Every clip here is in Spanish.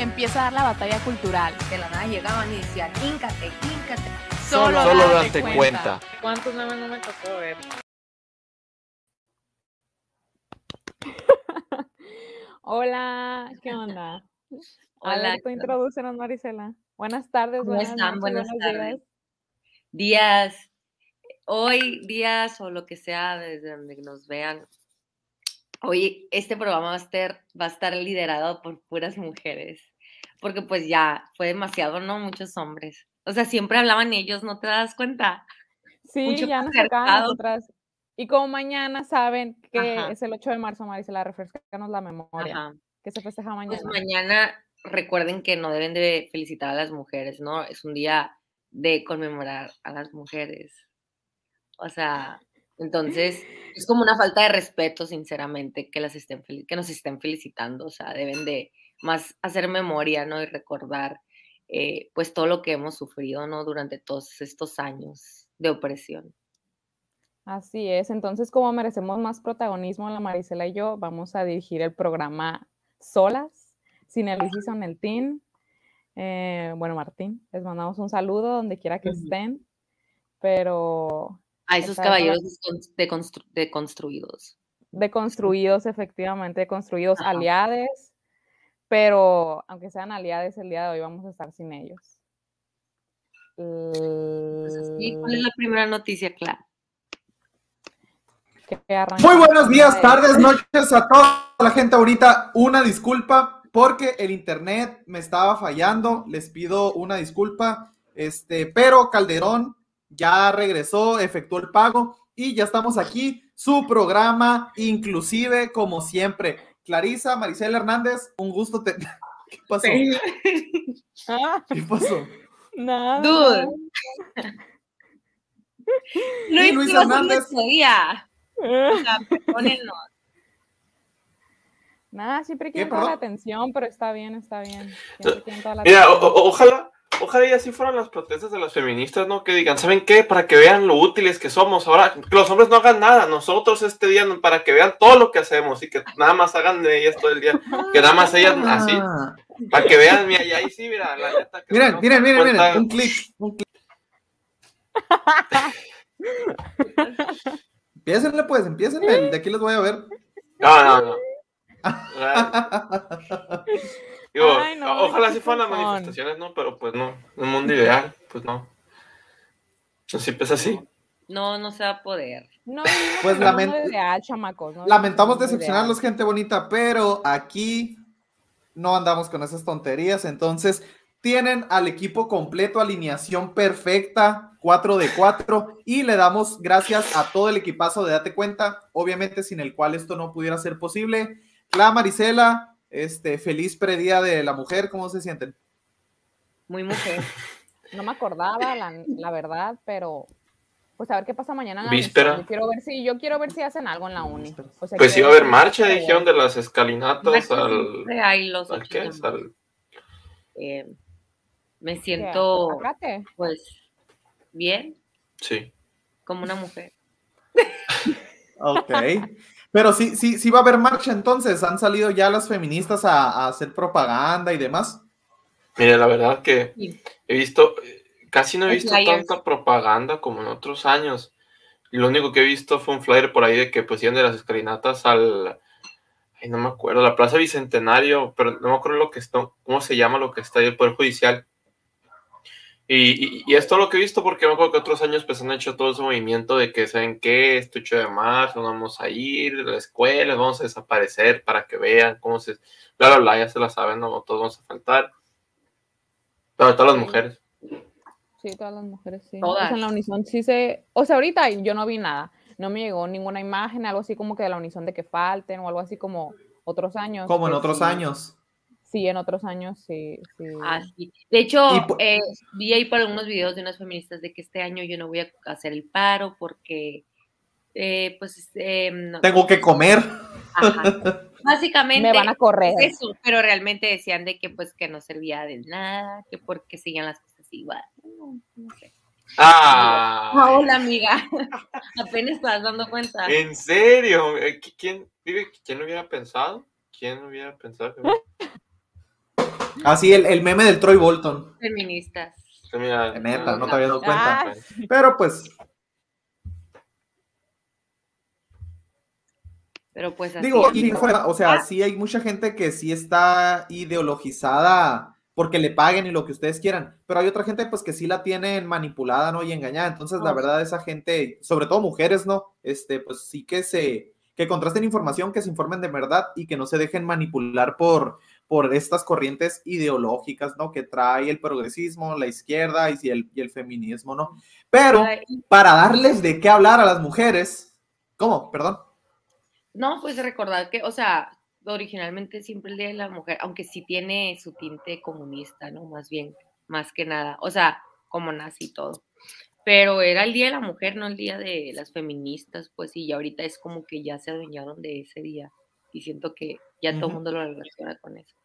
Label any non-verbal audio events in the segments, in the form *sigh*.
Empieza a dar la batalla cultural. De la nada llegaban y decían, híncate, híncate. Solo, Solo date date cuenta. ¿Cuántos memes no me tocó ver? *laughs* Hola, ¿qué onda? A Hola, ver, tú introdúcenos, Marisela. Buenas tardes, ¿Cómo buenas están? noches, Buenas tardes. días. días, hoy, días o lo que sea, desde donde nos vean. Hoy este programa va a estar, va a estar liderado por puras mujeres, porque pues ya fue demasiado, ¿no? Muchos hombres. O sea, siempre hablaban ellos, ¿no te das cuenta? Sí, Mucho ya nos tocaba a patriarcado. nosotras. Y como mañana saben que Ajá. es el 8 de marzo, Marisela, refrescanos la memoria. Ajá. Que se festeja mañana. Pues mañana recuerden que no deben de felicitar a las mujeres, ¿no? Es un día de conmemorar a las mujeres. O sea, entonces es como una falta de respeto, sinceramente, que las estén que nos estén felicitando. O sea, deben de más hacer memoria, ¿no? Y recordar, eh, pues todo lo que hemos sufrido, ¿no? Durante todos estos años de opresión. Así es. Entonces, como merecemos más protagonismo, la Marisela y yo vamos a dirigir el programa solas, sin el Luis y sin el Team. Eh, bueno, Martín, les mandamos un saludo donde quiera que estén. Pero A esos caballeros descon- deconstru- deconstruidos. deconstruidos, efectivamente, deconstruidos, aliades, pero aunque sean aliades, el día de hoy vamos a estar sin ellos. Pues así, ¿Cuál es la primera noticia, Clara? Muy buenos días, de- tardes, noches a toda la gente ahorita. Una disculpa porque el internet me estaba fallando. Les pido una disculpa. Este, pero Calderón ya regresó, efectuó el pago y ya estamos aquí. Su programa, inclusive como siempre. Clarisa, Maricela Hernández, un gusto. Te... *laughs* ¿Qué pasó? Ah, ¿Qué pasó? nada. Dude. *laughs* Luis hacer Hernández. día. O sea. Nada, siempre ¿Qué, quieren toda la atención, pero está bien, está bien. Siempre toda la Mira, o- ojalá, ojalá y así fueran las protestas de las feministas, ¿no? Que digan, ¿saben qué? Para que vean lo útiles que somos. Ahora, que los hombres no hagan nada. Nosotros este día, para que vean todo lo que hacemos y que nada más hagan de ellas todo el día. Que nada más ellas así. Ah. Para que vean, mira, y ahí sí, mira, la neta. que Miren, no miren, miren, cuenta- miren. Un clic, un clic. *laughs* Empiecenle, pues, empiecenle. De aquí les voy a ver. No, no, no. *laughs* Digo, Ay, no, ojalá sí fueran las manifestaciones, ¿no? Pero pues no. En un mundo ideal, pues no. No siempre es así. No, no se va a poder. No *laughs* vivimos Pues en un mundo lament- ideal, chamacos. ¿no? Lamentamos decepcionarlos, ideal. gente bonita, pero aquí no andamos con esas tonterías. Entonces, tienen al equipo completo, alineación perfecta, 4 de 4, y le damos gracias a todo el equipazo de Date Cuenta, obviamente sin el cual esto no pudiera ser posible. Cla Marisela, este, feliz predía de la mujer, ¿cómo se sienten? Muy mujer. *laughs* No me acordaba, la, la verdad, pero pues a ver qué pasa mañana en la Víspera. Yo quiero ver si, yo quiero ver si hacen algo en la uni. O sea, Pues iba a haber marcha, pero dijeron, de las escalinatas al. Los ¿Al ocho qué de es? Al- Eh, me siento, Acate. pues, bien, Sí. como una mujer. *laughs* Ok. Pero sí, sí, sí va a haber marcha entonces. Han salido ya las feministas a, a hacer propaganda y demás. Mire, la verdad que Sí. he visto, casi no he visto flyers. tanta propaganda como en otros años. Lo único que he visto fue un flyer por ahí de que pues iban de las escalinatas al, ay, no me acuerdo, la Plaza Bicentenario, pero no me acuerdo lo que está, cómo se llama lo que está ahí, el Poder Judicial. Y, y, y es todo lo que he visto porque me acuerdo que otros años pues han hecho todo ese movimiento de que, ¿saben qué? Este 8 de marzo no vamos a ir, la escuela, vamos a desaparecer para que vean cómo se... Bla, bla, bla, ya se la saben, no todos vamos a faltar. Pero todas las mujeres. Sí, todas las mujeres, sí. Todas. O sea, en la Unison sí se... O sea, ahorita yo no vi nada. No me llegó ninguna imagen, algo así como que de la Unison de que falten o algo así como otros años. Como en que otros sí- años. Sí, en otros años sí. sí. Ah, sí. De hecho, eh, vi ahí por algunos videos de unas feministas de que este año yo no voy a hacer el paro porque, eh, pues, eh, no- Tengo que comer. Ajá. *laughs* Básicamente Me van a correr. es eso, pero realmente decían de que pues que no servía de nada, que porque siguen las cosas igual. No, no sé. Ah, Ah, hola amiga, *laughs* apenas estás dando cuenta. ¿En serio? Eh, ¿qui- ¿Quién, ¿Quién lo hubiera pensado? ¿Quién lo hubiera pensado? que- *laughs* Así el, el meme del Troy Bolton. Feministas. mira, Neta, no te había dado cuenta. Ah, Pero pues, Pero pues así. digo, y fuera, o sea, Ah, sí hay mucha gente que sí está ideologizada porque le paguen y lo que ustedes quieran, pero hay otra gente pues que sí la tienen manipulada, ¿no? Y engañada. Entonces, la verdad, esa gente, sobre todo mujeres, ¿no? Este, pues sí que se, que contrasten información, que se informen de verdad y que no se dejen manipular por, por estas corrientes ideológicas, ¿no? Que trae el progresismo, la izquierda y el, y el feminismo, ¿no? Pero para darles de qué hablar a las mujeres, ¿cómo? Perdón. No, pues recordar que, o sea, originalmente siempre el Día de la Mujer, aunque sí tiene su tinte comunista, ¿no? Más bien, más que nada. O sea, como nazi y todo. Pero era el Día de la Mujer, no el Día de las feministas, pues, y ya ahorita es como que ya se adueñaron de ese día. Y siento que ya todo el mundo lo relaciona con eso.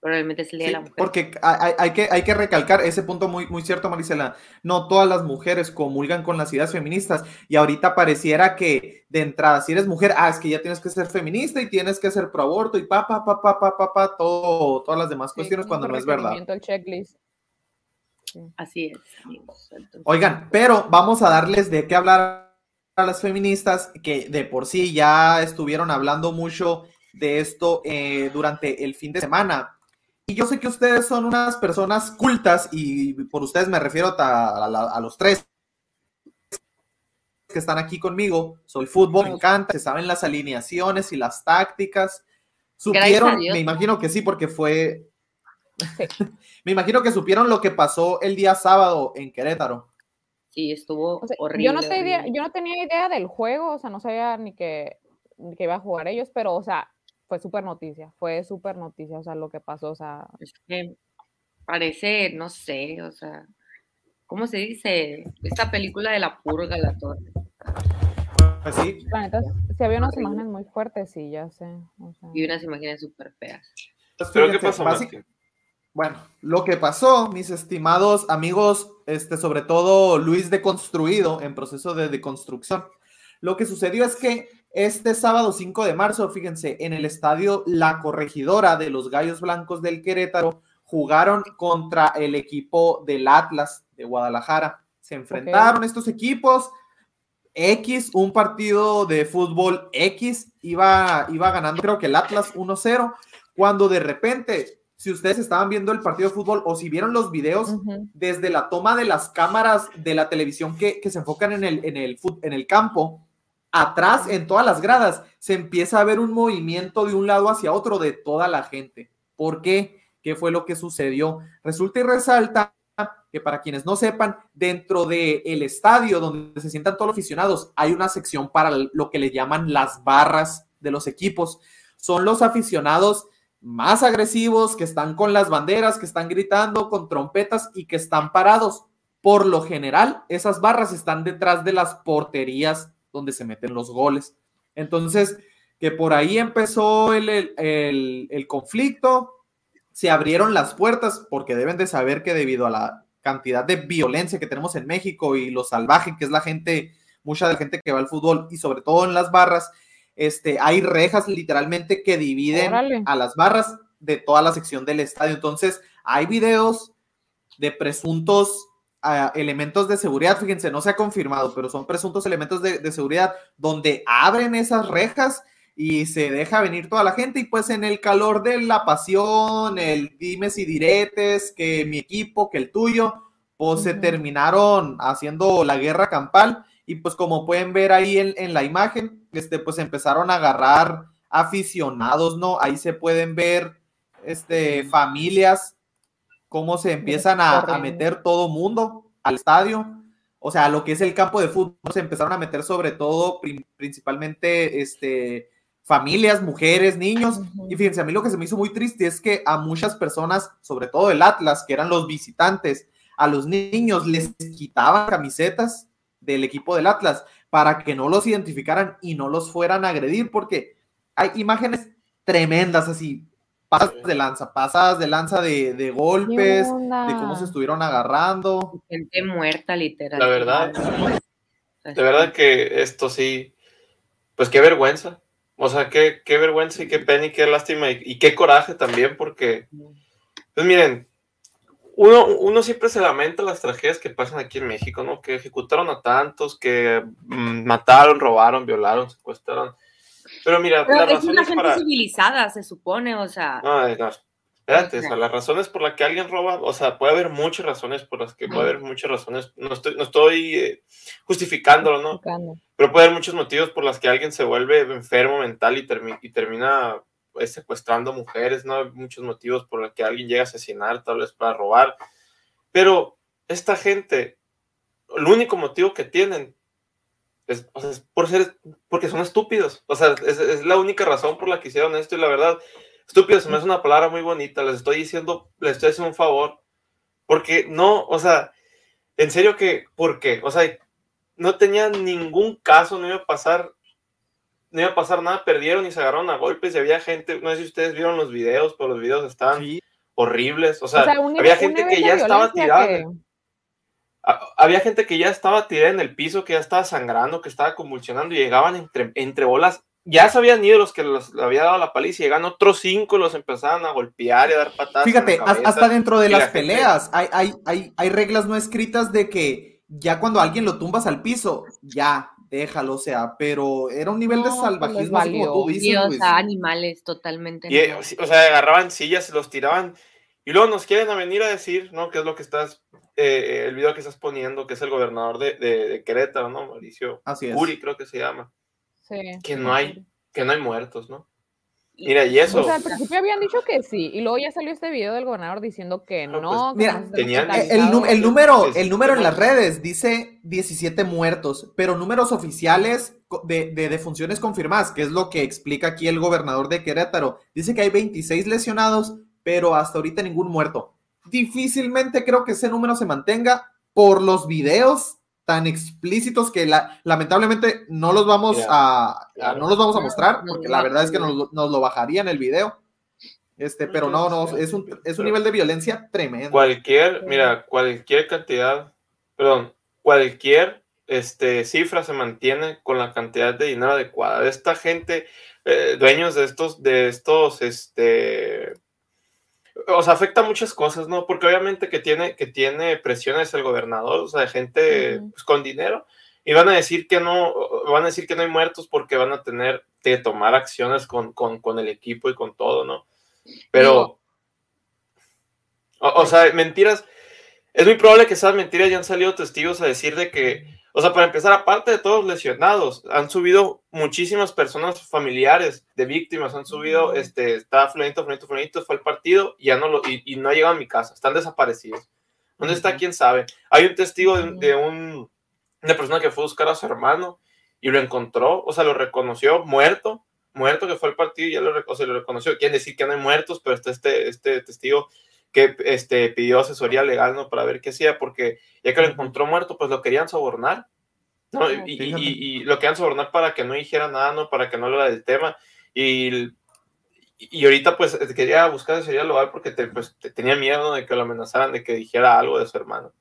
Pero realmente es el Día Sí, de la Mujer. porque hay, hay que, hay que recalcar ese punto muy, muy cierto, Marisela. No todas las mujeres comulgan con las ideas feministas y ahorita pareciera que de entrada, si eres mujer, ah, es que ya tienes que ser feminista y tienes que ser pro aborto y pa, pa, pa, pa, pa, pa, pa, todo, todas las demás sí, cuestiones cuando no es verdad. El checklist. Así es, amigos. Entonces, Oigan, pero vamos a darles de qué hablar a las feministas que de por sí ya estuvieron hablando mucho de esto eh, durante el fin de semana. Y yo sé que ustedes son unas personas cultas y por ustedes me refiero a, a la- a los tres que están aquí conmigo. Soy fútbol, me encanta, se saben las alineaciones y las tácticas. Supieron, me imagino que sí, porque fue... *laughs* me imagino que supieron lo que pasó el día sábado en Querétaro. sí, estuvo O sea, horrible. yo, no tenía, horrible. yo no tenía idea del juego, o sea, no sabía ni que, ni que iba a jugar ellos, pero, o sea, fue súper noticia, fue súper noticia, o sea, lo que pasó, o sea, Es que parece, no sé, o sea, ¿cómo se dice? Esta película de la purga, la torre. Pues sí, la neta, sí había unas imágenes muy fuertes, sí, ya sé, o sea, Y unas imágenes súper feas. Pues ¿Pero qué pasó, básic- Martín? Bueno, lo que pasó, mis estimados amigos, este, sobre todo Luis Deconstruido, en proceso de deconstrucción, lo que sucedió es que este sábado 5 de marzo, fíjense, en el estadio La Corregidora de los Gallos Blancos del Querétaro, jugaron contra el equipo del Atlas de Guadalajara. Se enfrentaron estos equipos. X, un partido de fútbol X, iba, iba ganando, creo que el Atlas 1-0, cuando de repente, si ustedes estaban viendo el partido de fútbol o si vieron los videos, desde la toma de las cámaras de la televisión que, que se enfocan en el, en, el, en el campo, atrás, en todas las gradas, se empieza a ver un movimiento de un lado hacia otro de toda la gente. ¿Por qué? ¿Qué fue lo que sucedió? Resulta y resalta que para quienes no sepan, dentro del el estadio donde se sientan todos los aficionados, hay una sección para lo que le llaman las barras de los equipos. Son los aficionados más agresivos, que están con las banderas, que están gritando con trompetas y que están parados. Por lo general, esas barras están detrás de las porterías donde se meten los goles. Entonces, que por ahí empezó el, el- el- el conflicto, se abrieron las puertas, porque deben de saber que debido a la cantidad de violencia que tenemos en México y lo salvaje que es la gente, mucha de la gente que va al fútbol y sobre todo en las barras, este, hay rejas literalmente que dividen Órale. a las barras de toda la sección del estadio. Entonces, hay videos de presuntos ah, elementos de seguridad, fíjense, no se ha confirmado, pero son presuntos elementos de, de seguridad donde abren esas rejas y se deja venir toda la gente y pues en el calor de la pasión, el dimes y diretes, que mi equipo, que el tuyo, pues se terminaron haciendo la guerra campal y pues como pueden ver ahí en, en la imagen, este, pues empezaron a agarrar aficionados, ¿no? Ahí se pueden ver este, familias, cómo se empiezan a, meter todo mundo al estadio. O sea, lo que es el campo de fútbol se empezaron a meter sobre todo, prin- principalmente, este, familias, mujeres, niños. Y fíjense, a mí lo que se me hizo muy triste es que a muchas personas, sobre todo el Atlas, que eran los visitantes, a los niños les quitaban camisetas del equipo del Atlas para que no los identificaran y no los fueran a agredir, porque hay imágenes tremendas así, pasas de lanza, pasadas de lanza de, de golpes, de cómo se estuvieron agarrando. Gente muerta, literal. La verdad, de verdad que esto sí, pues qué vergüenza. O sea, qué, qué vergüenza y qué pena y qué lástima y, y qué coraje también, porque, pues miren, uno, uno siempre se lamenta las tragedias que pasan aquí en México, ¿no? Que ejecutaron a tantos, que mm, mataron, robaron, violaron, secuestraron. Pero mira, Pero las es una razones gente para... civilizada, se supone, o sea. No, no, espérate, o sea, las razones por las que alguien roba, o sea, puede haber muchas razones por las que puede haber muchas razones, no estoy, no estoy eh, justificándolo, ¿no? Pero puede haber muchos motivos por los que alguien se vuelve enfermo mental y, termi- y termina pues, secuestrando mujeres, ¿no? Hay muchos motivos por los que alguien llega a asesinar, tal vez para robar. Pero esta gente, el único motivo que tienen es, o sea, es por ser, porque son estúpidos. O sea, es, es la única razón por la que hicieron esto y la verdad, estúpidos me hace una palabra muy bonita. Les estoy diciendo, les estoy haciendo un favor. Porque no, o sea, en serio que, ¿por qué? O sea, no tenía ningún caso, no iba a pasar, no iba a pasar nada, perdieron y se agarraron a golpes y había gente, no sé si ustedes vieron los videos, pero los videos estaban horribles, o sea, O sea, había gente que ya estaba tirada, que- había gente que ya estaba tirada en el piso, que ya estaba sangrando, que estaba convulsionando y llegaban entre, entre bolas, ya se habían ido los que los le había dado la paliza y llegan otros cinco y los empezaban a golpear y a dar patadas. Fíjate, cabeza. hasta dentro de Y la las gente- peleas hay, hay, hay, hay reglas no escritas de que ya cuando alguien lo tumbas al piso, ya, déjalo, o sea, pero era un nivel de No, pues salvajismo, así como tú dices, o Luis. sea, animales totalmente. Y, eh, o sea, agarraban sillas, los tiraban. Y luego nos quieren a venir a decir, ¿no? ¿Qué es lo que estás, eh, el video que estás poniendo, que es el gobernador de, de- de Querétaro, ¿no? Mauricio Así es. Curi, creo que se llama. Sí. Que no hay, que no hay muertos, ¿no? Mira, y eso. O sea, al principio habían dicho que sí, y luego ya salió este video del gobernador diciendo que no. que Ah, pues, Mira, no se tenían- había El, el el número, el número en las redes dice 17 muertos, pero números oficiales de, de defunciones confirmadas, que es lo que explica aquí el gobernador de Querétaro, dice que hay 26 lesionados, pero hasta ahorita ningún muerto. Difícilmente creo que ese número se mantenga por los videos tan explícitos que la- lamentablemente no los vamos a claro. no los vamos a mostrar porque la verdad es que no. nos, lo- nos lo bajaría en el video. Este, pero no, no, es un, es un nivel de violencia tremendo. Cualquier, mira, cualquier cantidad, perdón, cualquier este, cifra se mantiene con la cantidad de dinero adecuada. Esta gente, eh, dueños de estos, de estos, este, o sea, afecta muchas cosas, ¿no? Porque obviamente que tiene, que tiene presiones el gobernador, o sea, de gente pues, con dinero, y van a decir que no, van a decir que no hay muertos porque van a tener que tomar acciones con, con, con el equipo y con todo, ¿no? Pero, o, o sea, mentiras, es muy probable que esas mentiras ya han salido testigos a decir de que, o sea, para empezar, aparte de todos los lesionados, han subido muchísimas personas familiares de víctimas, han subido, este, está fulanito, fulanito, fulanito, fue al partido y ya no lo, y, y no ha llegado a mi casa, están desaparecidos. ¿Dónde está? ¿Quién sabe? Hay un testigo de, de un, una persona que fue a buscar a su hermano y lo encontró, o sea, lo reconoció muerto, muerto que fue al partido y ya lo, o sea, lo reconoció. Quieren decir que no hay muertos, pero está este, este testigo que este, pidió asesoría legal, ¿no? Para ver qué hacía, porque ya que lo encontró muerto, pues lo querían sobornar, ¿no? Y, y- Fíjate. y- y lo querían sobornar para que no dijera nada, ¿no? Para que no hablara del tema. Y, y ahorita, pues, quería buscar asesoría legal porque te, pues, te- tenía miedo ¿no? de que lo amenazaran, de que dijera algo de su hermano.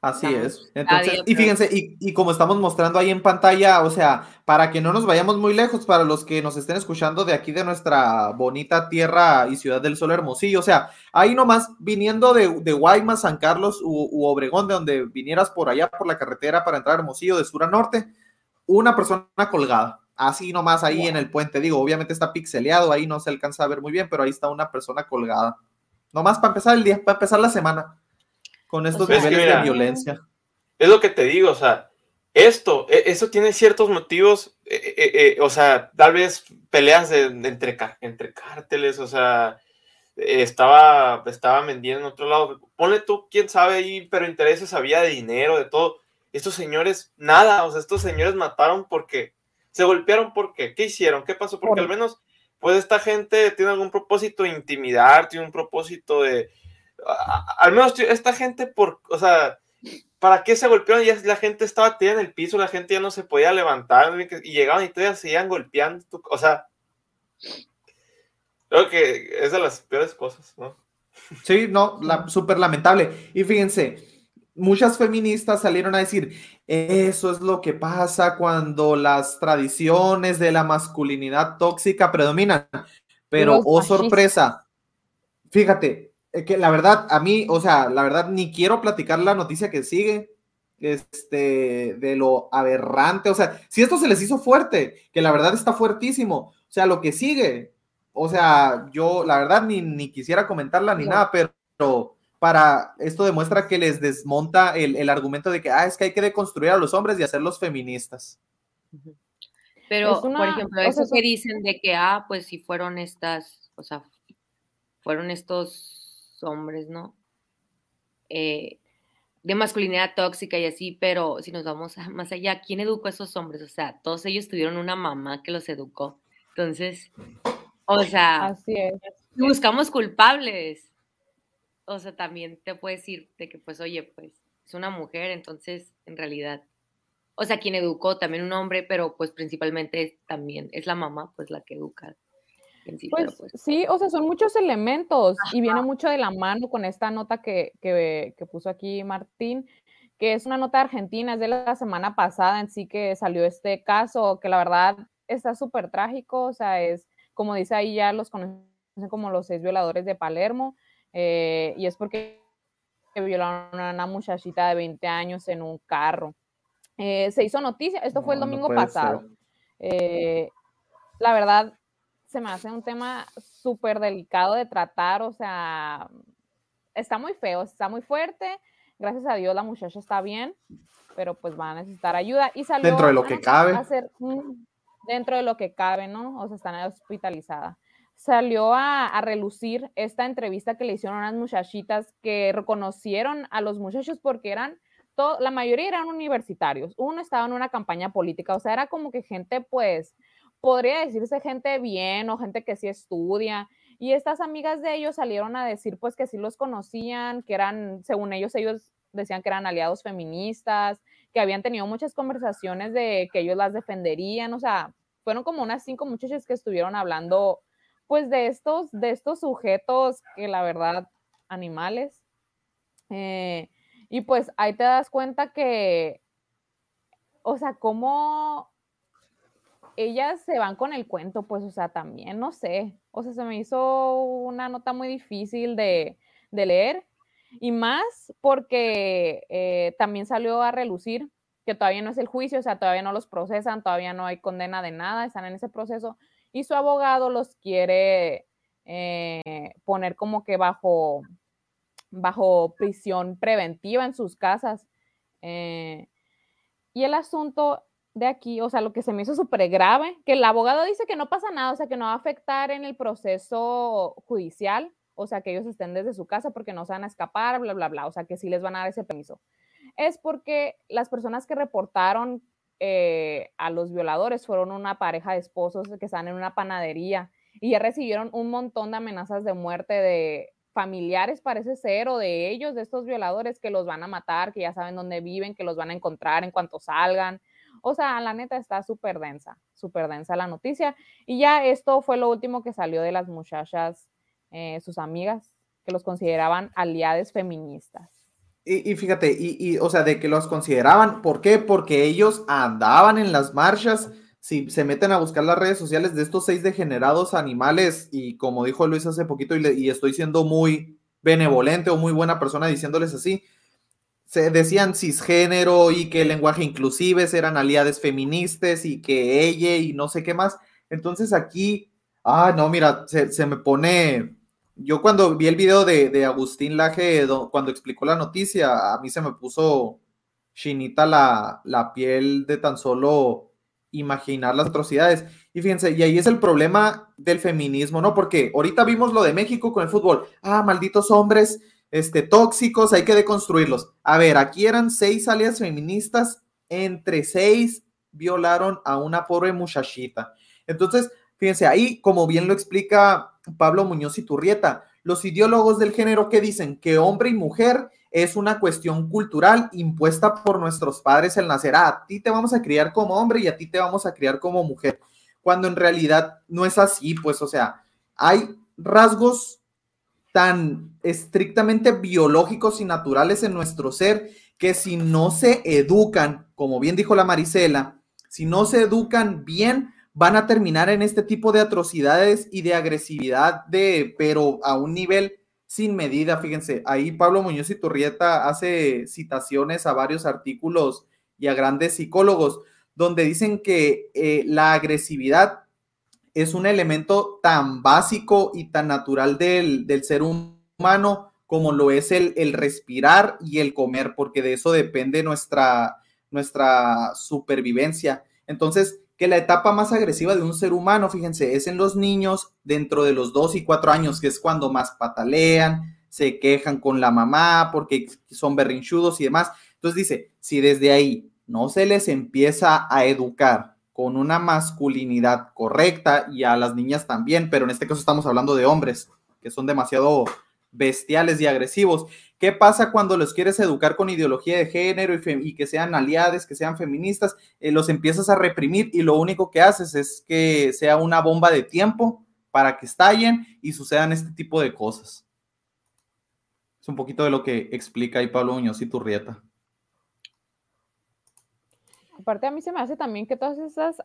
Así es. Entonces, y fíjense, y, y como estamos mostrando ahí en pantalla, o sea, para que no nos vayamos muy lejos, para los que nos estén escuchando de aquí de nuestra bonita tierra y ciudad del sol hermosillo, o sea, ahí nomás viniendo de, de Guaymas, San Carlos u, u Obregón, de donde vinieras por allá por la carretera para entrar a Hermosillo de sur a norte, una persona colgada. Así nomás ahí en el puente, digo, obviamente está pixeleado, ahí no se alcanza a ver muy bien, pero ahí está una persona colgada. Nomás para empezar el día, para empezar la semana, con estos sea, es que niveles de violencia. Es lo que te digo, o sea, esto, e- esto tiene ciertos motivos, eh, eh, eh, o sea, tal vez peleas de, de entre, entre cárteles, o sea, estaba, estaba vendiendo en otro lado. Ponle tú, quién sabe ahí, pero intereses había de dinero, de todo. Estos señores, nada, o sea, estos señores mataron porque se golpearon ¿por qué? ¿Qué hicieron? ¿Qué pasó? Porque Por- al menos, pues esta gente tiene algún propósito de intimidar, tiene un propósito de... a- al menos tío, esta gente, por, o sea, ¿para qué se golpearon? Ya la gente estaba tirada en el piso, la gente ya no se podía levantar y llegaban y todavía seguían golpeando. tu- O sea, creo que es de las peores cosas, ¿no? Sí, no, la, súper lamentable. Y fíjense, muchas feministas salieron a decir, eso es lo que pasa cuando las tradiciones de la masculinidad tóxica predominan. Pero, Los oh sorpresa, fíjate, eh, que la verdad, a mí, o sea, la verdad, ni quiero platicar la noticia que sigue, este, de lo aberrante, o sea, si esto se les hizo fuerte, que la verdad está fuertísimo, o sea, lo que sigue, o sea, yo la verdad ni, ni quisiera comentarla ni No. nada, pero para esto demuestra que les desmonta el, el argumento de que, ah, es que hay que deconstruir a los hombres y hacerlos feministas. Pero, Es una- por ejemplo, o sea, eso eso- que dicen de que, ah, pues si fueron estas, o sea, fueron estos hombres, ¿no? Eh, de masculinidad tóxica y así, pero si nos vamos a- más allá, ¿quién educó a esos hombres? O sea, todos ellos tuvieron una mamá que los educó. Entonces, o sea, Así es. si buscamos culpables. O sea, también te puedes decir de que, pues, oye, pues, es una mujer, entonces, en realidad, o sea, quien educó también un hombre, pero pues principalmente es, también es la mamá, pues, la que educa. Pues pues, sí, o sea, son muchos elementos y viene mucho de la mano con esta nota que, que, que puso aquí Martín, que es una nota argentina, es de la semana pasada en sí que salió este caso, que la verdad está súper trágico, o sea, es, como dice ahí, ya los conocen como los seis violadores de Palermo, eh, y es porque violaron a una muchachita de 20 años en un carro. Eh, se hizo noticia, esto fue el no domingo pasado. Eh, la verdad, se me hace un tema súper delicado de tratar, o sea, está muy feo, está muy fuerte. Gracias a Dios la muchacha está bien, pero pues va a necesitar ayuda. Y salió Dentro de lo que cabe. hacer- dentro de lo que cabe, ¿no? O sea, está hospitalizada. Salió a, a relucir esta entrevista que le hicieron a unas muchachitas que reconocieron a los muchachos porque eran, todo, la mayoría eran universitarios. Uno estaba en una campaña política, o sea, era como que gente, pues, podría decirse gente bien o gente que sí estudia. Y estas amigas de ellos salieron a decir pues que sí los conocían, que eran, según ellos, ellos decían que eran aliados feministas, que habían tenido muchas conversaciones de que ellos las defenderían, o sea, fueron como unas cinco muchachas que estuvieron hablando pues de estos, de estos sujetos que la verdad, animales. Eh, y pues ahí te das cuenta que, o sea, cómo ellas se van con el cuento, pues, o sea, también, no sé, o sea, se me hizo una nota muy difícil de, de leer. Y más porque eh, también salió a relucir que todavía no es el juicio, o sea, todavía no los procesan, todavía no hay condena de nada, están en ese proceso. Y su abogado los quiere eh, poner como que bajo, bajo prisión preventiva en sus casas. eh, y el asunto de aquí, o sea, lo que se me hizo súper grave, que el abogado dice que no pasa nada, o sea, que no va a afectar en el proceso judicial, o sea, que ellos estén desde su casa porque no se van a escapar, bla, bla, bla, o sea, que sí les van a dar ese permiso. Es porque las personas que reportaron eh, a los violadores fueron una pareja de esposos que están en una panadería y ya recibieron un montón de amenazas de muerte de familiares, parece ser, o de ellos, de estos violadores que los van a matar, que ya saben dónde viven, que los van a encontrar en cuanto salgan. O sea, la neta está súper densa, súper densa la noticia. Y ya esto fue lo último que salió de las muchachas, eh, sus amigas, que los consideraban aliadas feministas. Y, y fíjate, y, y, o sea, de que los consideraban, ¿por qué? Porque ellos andaban en las marchas, si se meten a buscar las redes sociales de estos seis degenerados animales, y como dijo Luis hace poquito, y estoy siendo muy benevolente o muy buena persona diciéndoles así, se decían cisgénero y que el lenguaje inclusive eran aliadas feministas y que ella y no sé qué más. Entonces aquí, ah, no, mira, se, me pone, yo cuando vi el video de, de Agustín Laje, do, cuando explicó la noticia, a mí se me puso chinita la, la piel de tan solo imaginar las atrocidades. Y fíjense, y ahí es el problema del feminismo, ¿no? Porque ahorita vimos lo de México con el fútbol. Ah, malditos hombres, este, tóxicos, hay que deconstruirlos. A ver, aquí eran seis alias feministas, entre seis violaron a una pobre muchachita. Entonces, fíjense, ahí, como bien lo explica Pablo Muñoz y Turrieta, los ideólogos del género que dicen que hombre y mujer es una cuestión cultural impuesta por nuestros padres el nacer. Ah, a ti te vamos a criar como hombre y a ti te vamos a criar como mujer. Cuando en realidad no es así, pues, o sea, hay rasgos tan estrictamente biológicos y naturales en nuestro ser que si no se educan, como bien dijo la Marisela, si no se educan bien, van a terminar en este tipo de atrocidades y de agresividad de, pero a un nivel sin medida. Fíjense, ahí Pablo Muñoz y Turrieta hace citaciones a varios artículos y a grandes psicólogos, donde dicen que eh, la agresividad es un elemento tan básico y tan natural del, del ser humano como lo es el, el, respirar y el comer, porque de eso depende nuestra, nuestra supervivencia. Entonces, que la etapa más agresiva de un ser humano, fíjense, es en los niños dentro de los dos y cuatro años, que es cuando más patalean, se quejan con la mamá porque son berrinchudos y demás. Entonces dice, si desde ahí no se les empieza a educar con una masculinidad correcta y a las niñas también, pero en este caso estamos hablando de hombres que son demasiado bestiales y agresivos. ¿Qué pasa cuando los quieres educar con ideología de género y, y que sean aliados, que sean feministas? Eh, los empiezas a reprimir y lo único que haces es que sea una bomba de tiempo para que estallen y sucedan este tipo de cosas. Es un poquito de lo que explica ahí Pablo Muñoz y Turrieta. Aparte a mí se me hace también que todas esas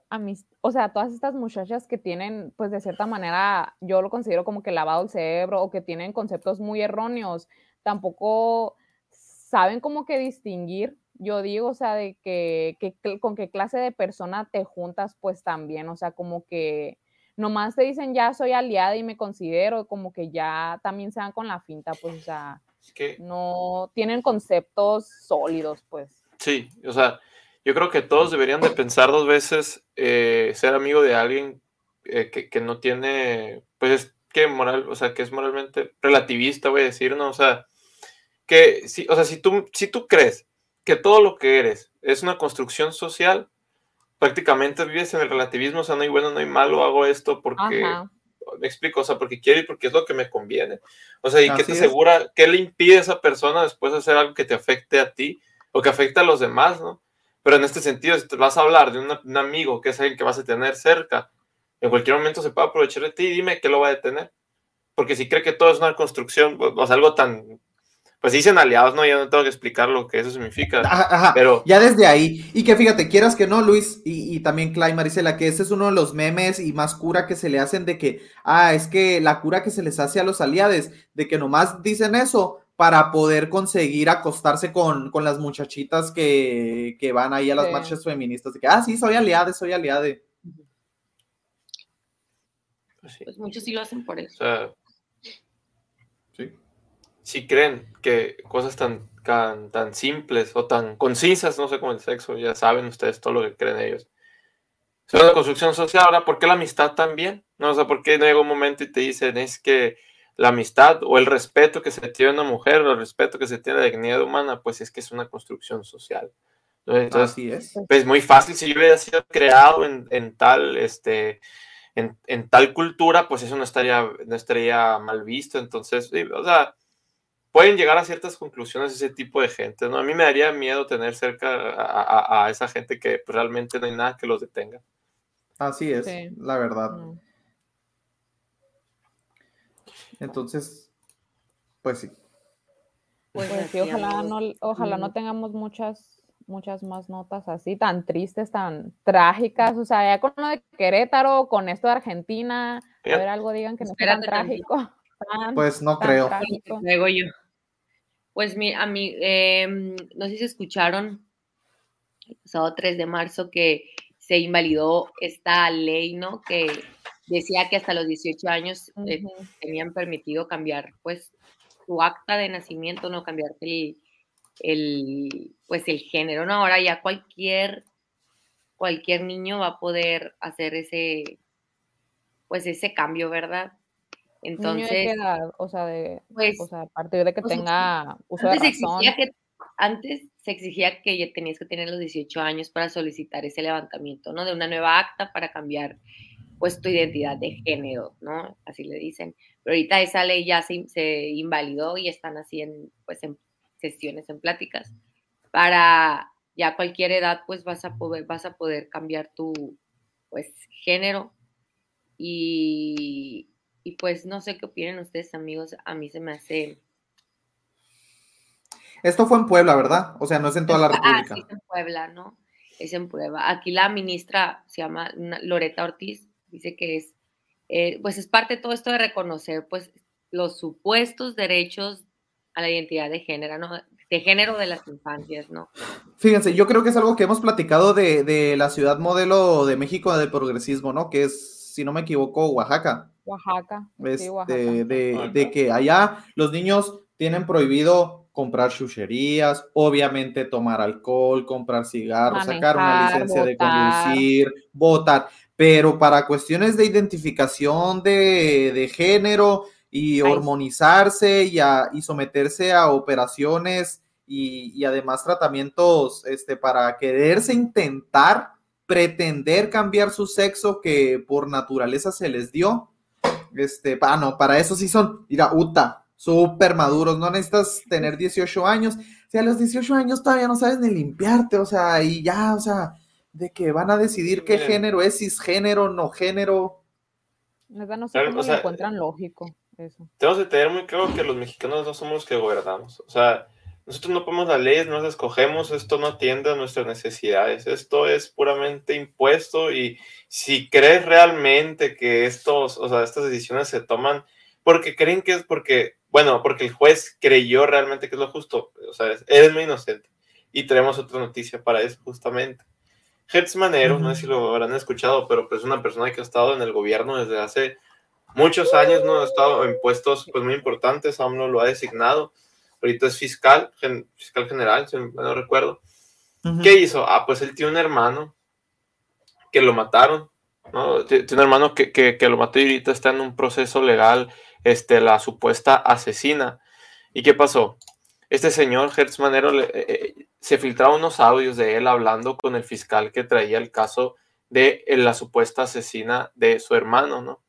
o sea, todas estas muchachas que tienen, pues de cierta manera, yo lo considero como que lavado el cerebro o que tienen conceptos muy erróneos, tampoco saben como que distinguir, yo digo, o sea, de que, que, con qué clase de persona te juntas, pues también, o sea, como que nomás te dicen ya soy aliada y me considero, como que ya también se dan con la finta, pues, o sea, no tienen conceptos sólidos, pues. Sí, o sea, yo creo que todos deberían de pensar dos veces eh, ser amigo de alguien eh, que, no tiene, pues es que moral, o sea, que es moralmente relativista, voy a decir, ¿no? O sea, que si, o sea, si tú, si tú crees que todo lo que eres es una construcción social, prácticamente vives en el relativismo, o sea, no hay bueno, no hay malo, hago esto porque, me explico, o sea, porque quiero y porque es lo que me conviene. O sea, ¿y qué te asegura, qué le impide a esa persona después hacer algo que te afecte a ti o que afecte a los demás, ¿no? Pero en este sentido, si te vas a hablar de un amigo que es alguien que vas a tener cerca, en cualquier momento se puede aprovechar de ti y dime qué lo va a detener. Porque si cree que todo es una construcción, o sea, algo tan, pues dicen aliados, ¿no? Ya no tengo que explicar lo que eso significa. Ajá, pero ya desde ahí. Y que fíjate, quieras que no, Luis, y, y también Clay Marisela, que ese es uno de los memes y más cura que se le hacen de que, ah, es que la cura que se les hace a los aliados, de que nomás dicen eso, para poder conseguir acostarse con, las muchachitas que, van ahí a las marchas feministas. De que, ah, sí, soy aliada, soy aliada. Pues, pues, muchos sí lo hacen por eso. Sea, sí. Si creen que cosas tan, tan, simples o tan concisas, no sé, como el sexo, ya saben ustedes todo lo que creen ellos. Es una construcción social, ahora, ¿por qué la amistad también? No, o sea, ¿por qué no llega un momento y te dicen es que la amistad o el respeto que se tiene a una mujer o el respeto que se tiene a la dignidad humana, pues es que es una construcción social. Entonces, Así es. Pues muy fácil, si yo hubiera sido creado en, en tal, este, en, en, tal cultura, pues eso no estaría, no estaría mal visto. Entonces, o sea, pueden llegar a ciertas conclusiones ese tipo de gente, ¿no? A mí me daría miedo tener cerca a, a, esa gente que pues, realmente no hay nada que los detenga. Así es, la verdad. Entonces, pues sí. Pues, pues sí, ojalá no, ojalá no tengamos muchas, muchas más notas así, tan tristes, tan trágicas. O sea, ya con lo de Querétaro, con esto de Argentina, a ver algo digan que no es tan trágico. *laughs* pues no creo. Luego yo. Pues mi, a mí, em, no sé si escucharon el pasado 3 de marzo que se invalidó esta ley, ¿no? Que decía que hasta los 18 años eh, tenían permitido cambiar, pues, su acta de nacimiento, no cambiarte el, el, pues, el género, ¿no? Ahora ya cualquier, cualquier niño va a poder hacer ese, pues, ese cambio, ¿verdad? Entonces, o sea, de, pues, o sea, a partir de que tenga uso de razón. Que, antes se exigía que ya tenías que tener los 18 años para solicitar ese levantamiento, ¿no? De una nueva acta para cambiar, pues, tu identidad de género, ¿no? Así le dicen. Pero ahorita esa ley ya se, se invalidó y están así en, pues, en sesiones, en pláticas, para ya a cualquier edad, pues, vas a poder, vas a poder cambiar tu, pues, género. Y, y pues, no sé qué opinan ustedes, amigos, a mí se me hace... Esto fue en Puebla, ¿verdad? O sea, no es en toda la Ah, República. sí, es en Puebla, ¿no? Es en Puebla. Aquí la ministra se llama Loreta Ortiz, dice que es, eh, pues es parte de todo esto de reconocer, pues, los supuestos derechos a la identidad de género, ¿no? De género de las infancias, ¿no? Fíjense, yo creo que es algo que hemos platicado de, de la ciudad modelo de México del progresismo, ¿no? Que es, si no me equivoco, Oaxaca. Oaxaca. Sí, Este, Oaxaca. de, de que allá los niños tienen prohibido comprar chucherías, obviamente tomar alcohol, comprar cigarros, sacar una licencia de conducir, votar, pero para cuestiones de identificación de, de género y hormonizarse y, a- y someterse a operaciones y, y además tratamientos este, para quererse intentar pretender cambiar su sexo que por naturaleza se les dio. Este, ah, no, para eso sí son, mira, Uta, súper maduros, no necesitas tener 18 años. Si a los 18 años todavía no sabes ni limpiarte, o sea, y ya, o sea, de que van a decidir qué Miren. género es, cisgénero, no género. No sé Claro, cómo o lo sea, encuentran lógico eso. Tenemos que tener muy claro que los mexicanos no somos los que gobernamos. O sea, nosotros no ponemos las leyes, no las escogemos, esto no atiende a nuestras necesidades. Esto es puramente impuesto y si crees realmente que estos, o sea, estas decisiones se toman porque creen que es porque, bueno, porque el juez creyó realmente que es lo justo, o sea, eres muy inocente. Y tenemos otra noticia para eso, justamente. Hertz Manero, no sé si lo habrán escuchado, pero pues es una persona que ha estado en el gobierno desde hace muchos años, no ha estado en puestos pues muy importantes, AMLO lo ha designado. Ahorita es fiscal, gen- fiscal general, si no recuerdo. ¿Qué hizo? Ah, pues él tiene un hermano que lo mataron, ¿no? Tiene tiene un hermano que, que, que lo mató y ahorita está en un proceso legal, este, la supuesta asesina. ¿Y qué pasó? Este señor, Hertz Manero, le- eh, eh, se filtraron unos audios de él hablando con el fiscal que traía el caso de eh, la supuesta asesina de su hermano, ¿no?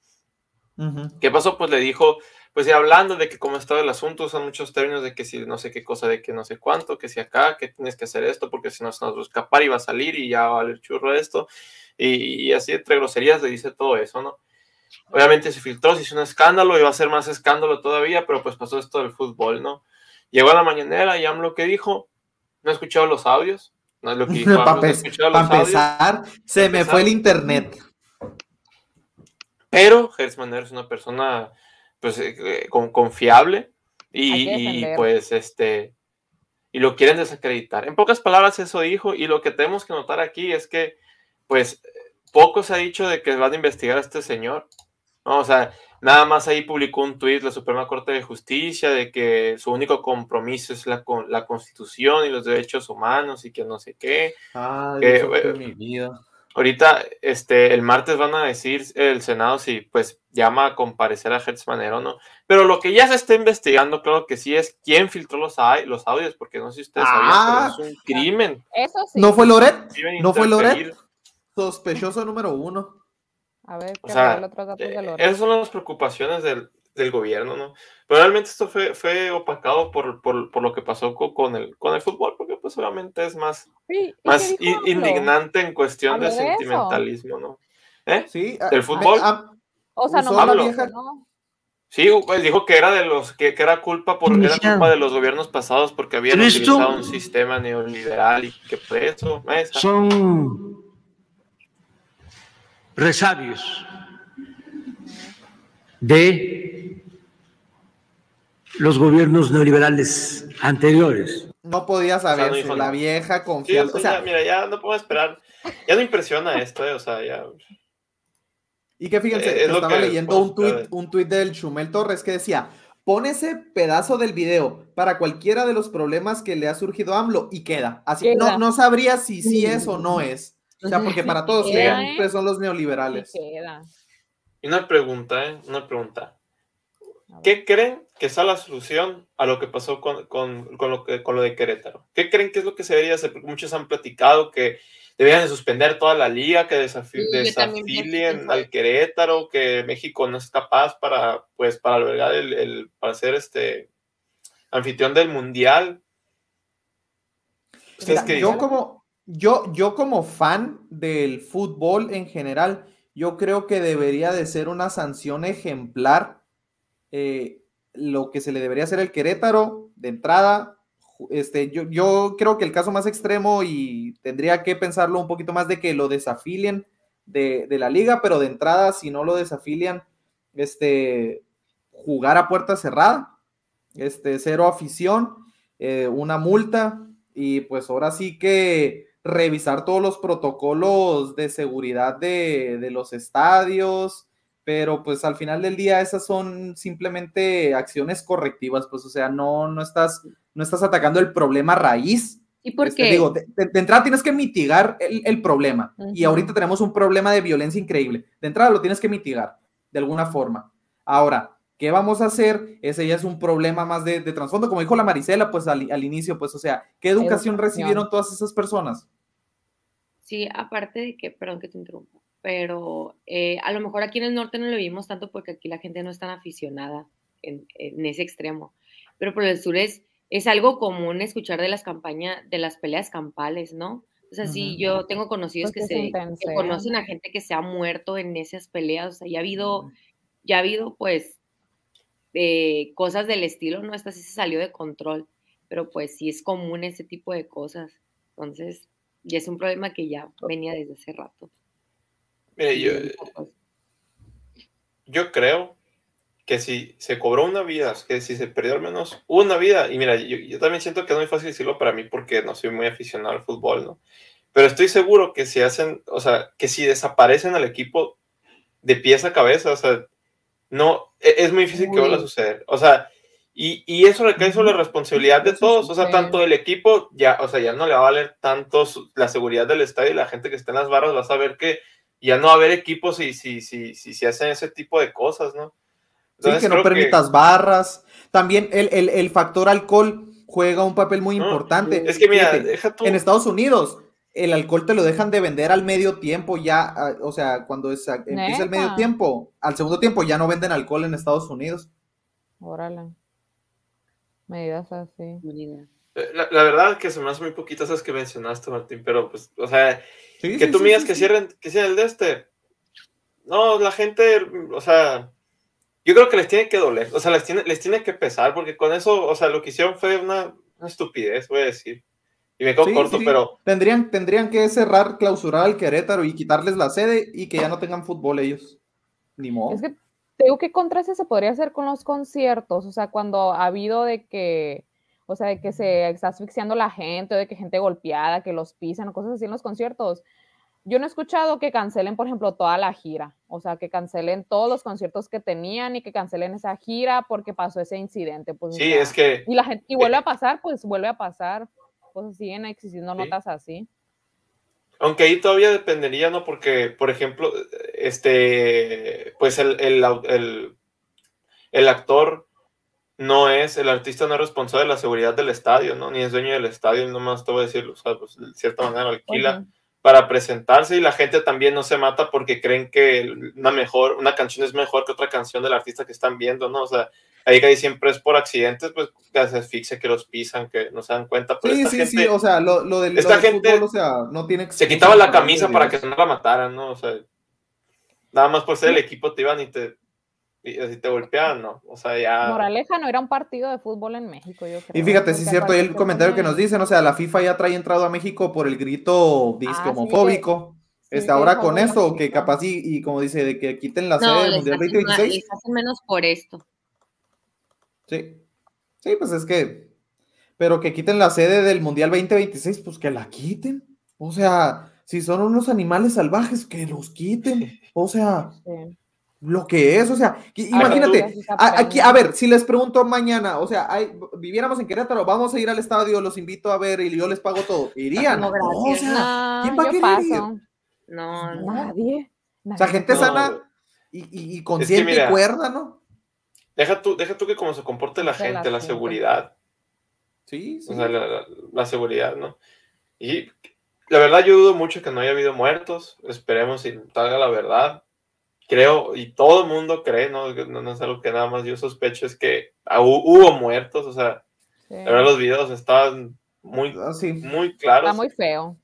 ¿Qué pasó? Pues le dijo, pues ya hablando de que cómo estaba el asunto, usan muchos términos de que si no sé qué cosa, de que no sé cuánto, que si acá, que tienes que hacer esto, porque si no se nos va a escapar y va a salir y ya va a churro esto. Y, y así entre groserías le dice todo eso, ¿no? Obviamente se filtró, se hizo un escándalo y va a ser más escándalo todavía, pero pues pasó esto del fútbol, ¿no? Llegó a la mañanera y AMLO que dijo, no he escuchado los audios, no es lo que *laughs* dijo Para no he escuchado los audios. empezar, se me fue el internet. Pero Hertz Manero es una persona pues eh, eh, con- confiable y, pues este y lo quieren desacreditar. En pocas palabras eso dijo y lo que tenemos que notar aquí es que pues poco se ha dicho de que van a investigar a este señor. ¿no? O sea, nada más ahí publicó un tuit la Suprema Corte de Justicia de que su único compromiso es la, con, la Constitución y los derechos humanos y que no sé qué. Ay, Eh, Dios de eh, mi vida. Ahorita, este, el martes van a decir el Senado si, pues, llama a comparecer a Hertz Manero o no. Pero lo que ya se está investigando, claro que sí, es quién filtró los, los audios, porque no sé si ustedes Ah. sabían, pero es un crimen. Eso sí. ¿No fue Loret? ¿No fue. Loret? Sospechoso número uno. A ver, O sea, datos de Eh. Esas son las preocupaciones del, del gobierno, ¿no? Pero realmente esto fue, fue opacado por, por, por lo que pasó co- con, el, con el fútbol, porque pues obviamente es más, Sí, ¿y más indignante en cuestión de de eso. sentimentalismo, ¿no? ¿Eh? Sí. a- ¿Del fútbol? a- O sea, no usó me la lo vieja- ¿no? Sí, pues dijo que era de los que, que era culpa por era culpa de los gobiernos pasados porque habían utilizado un sistema neoliberal y que por eso esa- son resabios de los gobiernos neoliberales anteriores. No podía dijo la vieja Sí, confiable. o sea, ya, mira, ya no puedo esperar. Ya no impresiona esto, eh, o sea, ya. y que fíjense, es estaba que leyendo un tuit, esperar. un tuit del Chumel Torres que decía. Pon ese pedazo del video para cualquiera de los problemas que le ha surgido a AMLO y queda. Así Queda. no, no sabría si sí es o no es. O sea, porque para todos Queda, siempre ¿eh? son los neoliberales. Y una pregunta, ¿eh? Una pregunta. ¿Qué creen que sea la solución a lo que pasó con, con- con lo, que, con lo de Querétaro? ¿Qué creen que es lo que se debería hacer? Porque muchos han platicado que deberían de suspender toda la liga, que desafi- Sí, desafilien al Querétaro, que México no es capaz para, pues, para albergar el, el- para ser este anfitrión del mundial. ¿Ustedes Mira, qué yo dicen? como, yo, yo como fan del fútbol en general, yo creo que debería de ser una sanción ejemplar eh, lo que se le debería hacer al Querétaro de entrada. Este, yo, yo creo que el caso más extremo y tendría que pensarlo un poquito más de que lo desafilien de, de la liga, pero de entrada, si no lo desafilian, este, jugar a puerta cerrada, este, cero afición, eh, una multa y pues ahora sí que revisar todos los protocolos de seguridad de, de los estadios, pero pues al final del día esas son simplemente acciones correctivas, pues o sea, no, no, estás, no estás atacando el problema raíz. ¿Y por Este, qué? digo, de, de- de entrada tienes que mitigar el, el problema y ahorita tenemos un problema de violencia increíble. De entrada lo tienes que mitigar de alguna forma. Ahora, ¿qué vamos a hacer? Ese ya es un problema más de, de trasfondo, como dijo la Marisela, pues al, al inicio, pues o sea, ¿qué educación, Educación. recibieron todas esas personas? Sí, aparte de que, perdón que te interrumpa, pero eh, a lo mejor aquí en el norte no lo vimos tanto porque aquí la gente no es tan aficionada en, en ese extremo, pero por el sur es, es algo común escuchar de las campañas, de las peleas campales, ¿no? O sea, sí, yo tengo conocidos Pues que se se que intensean. conocen a gente que se ha muerto en esas peleas, o sea, ya ha habido, ya ha habido pues eh, cosas del estilo, ¿no? Esta sí se salió de control, pero pues sí es común ese tipo de cosas. Entonces, ya es un problema que ya venía desde hace rato. Mire, yo, yo creo que si se cobró una vida, que si se perdió al menos una vida, y mira, yo, yo también siento que es muy fácil decirlo para mí porque no soy muy aficionado al fútbol, ¿no? Pero estoy seguro que si hacen, o sea, que si desaparecen al equipo de pies a cabeza, o sea, no, e- es muy difícil que vuelva a Uy. suceder. O sea, y, y eso recae sobre la responsabilidad de todos, o sea, tanto el equipo, ya, o sea, ya no le va a valer tanto su- la seguridad del estadio y la gente que está en las barras va a saber que ya no va a haber equipos si, si, si, si, si hacen ese tipo de cosas, ¿no? Sí, que no permitas barras. También el, el- el factor alcohol juega un papel muy No, importante. Es que mira, Fíjate, deja tú. en Estados Unidos, el alcohol te lo dejan de vender al medio tiempo ya, ah, o sea, cuando es- ah, empieza el medio tiempo, al segundo tiempo ya no venden alcohol en Estados Unidos. Órale. Medidas así. Eh, La, la verdad es que se me hace muy poquitas esas que mencionaste, Martín, pero pues, o sea, Sí, que sí, tú sí, sí, que sí. cierren, que cierren el de este. No, la gente, o sea, yo creo que les tiene que doler, o sea, les tiene, les tiene que pesar, porque con eso, o sea, lo que hicieron fue una, una estupidez, voy a decir. Y me quedo Sí, corto, sí. pero Tendrían, tendrían que cerrar, clausurar al Querétaro y quitarles la sede y que ya no tengan fútbol ellos. Ni modo. Es que te digo que contra ese se podría hacer con los conciertos, o sea, cuando ha habido de que, o sea, de que se está asfixiando la gente, o de que gente golpeada, que los pisan o cosas así en los conciertos. Yo no he escuchado que cancelen, por ejemplo, toda la gira, o sea, que cancelen todos los conciertos que tenían y que cancelen esa gira porque pasó ese incidente. Pues, o sí, sea, es que y la gente, y vuelve a pasar, pues vuelve a pasar. Pues siguen existiendo Sí. notas así. Aunque ahí todavía dependería, ¿no? Porque, por ejemplo, este, pues el, el, el, el actor no es, el artista no es responsable de la seguridad del estadio, ¿no? Ni es dueño del estadio, nomás te voy a decirlo, o sea, pues, de cierta manera alquila para presentarse y la gente también no se mata porque creen que una mejor, una canción es mejor que otra canción del artista que están viendo, ¿no? O sea, ahí que ahí siempre es por accidentes, pues que se asfixia, que los pisan, que no se dan cuenta, pero Sí, esta sí, gente sí, o sea, lo, lo del, lo esta del gente fútbol, o sea, no tiene se quitaba la camisa para que no la mataran, ¿no? O sea, nada más por ser el equipo te iban y te, y así te golpeaban, ¿no? O sea, ya... Moraleja no era un partido de fútbol en México, yo creo. Y fíjate, sí es cierto, y el comentario que nos dicen, o sea, la FIFA ya trae entrado a México por el grito Ah, sí, homofóbico. sí, este, ahora con esto, que capaz y, y como dice, de que quiten la No, sede del Mundial hacen, ma- 2026. les hacen menos por esto. Sí. Sí, pues es que, pero que quiten la sede del Mundial 2026, pues que la quiten. O sea, si son unos animales salvajes, que los quiten. *laughs* O sea, Sí. lo que es, o sea, imagínate, a- aquí, a ver, si les pregunto mañana, o sea, hay- viviéramos en Querétaro, vamos a ir al estadio, los invito a ver y yo les pago todo. ¿Irían? No, No, o gracias. sea, No, ¿quién va a querer ir? paso. No, no. No. Nadie. O sea, gente No. sana y, y- y consciente mira, y cuerda, ¿no? Deja tú, deja tú que como se comporte la De gente, la seguridad. Sí, sí. O sea, la, la- la seguridad, ¿no? Y la verdad yo dudo mucho que no haya habido muertos. Esperemos si salga la verdad. Creo, y todo el mundo cree, ¿no? No, no es algo que nada más yo sospecho, es que ah, hu- hubo muertos. O sea, Sí. la verdad los videos estaban muy, Ah, sí. muy claros. Está muy feo.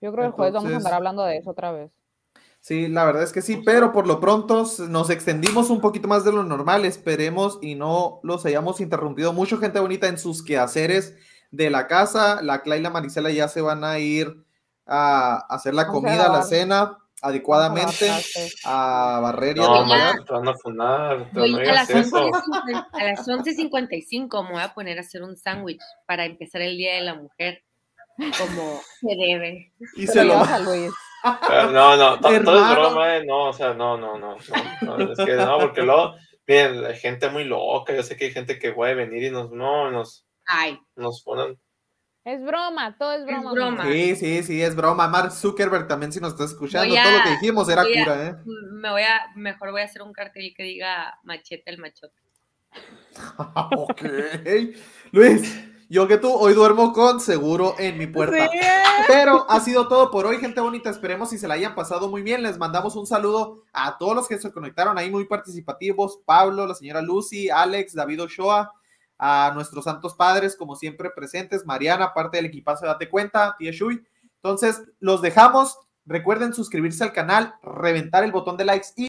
Yo creo que el jueves vamos a andar hablando de eso otra vez. Sí, la verdad es que sí, pero por lo pronto nos extendimos un poquito más de lo normal. Esperemos y no los hayamos interrumpido mucho, gente bonita, en sus quehaceres de la casa. La Cla y la Marisela ya se van a ir a hacer la a comida, la cena adecuadamente, a barrer y a No, a- te van a funar, te Voy no a las, 11, eso. a las 11.55 me voy a poner a hacer un sándwich para empezar el Día de la Mujer como se debe. Y Pero se lo llevas a Luis. Pero No, no, to- todo es broma, eh, no, o sea, no, no, no, no, no, es que no, porque luego, miren, hay gente muy loca, yo sé que hay gente que puede venir y nos, no, nos, Ay, nos ponen, Es broma, todo es broma. broma. Sí, sí, sí, es broma. Mark Zuckerberg también, si nos estás escuchando, a- todo lo que dijimos era a- cura, ¿eh? me voy a, mejor voy a hacer un cartel que diga machete el machote. *laughs* ok. Luis, yo que tú hoy duermo con seguro en mi puerta. Sí. Pero ha sido todo por hoy, gente bonita. Esperemos si se la hayan pasado muy bien. Les mandamos un saludo a todos los que se conectaron ahí muy participativos. Pablo, la señora Lucy, Alex, David Ochoa, a nuestros santos padres, como siempre presentes, Mariana, parte del equipazo, date cuenta, tía Shui. Entonces, los dejamos. Recuerden suscribirse al canal, reventar el botón de likes y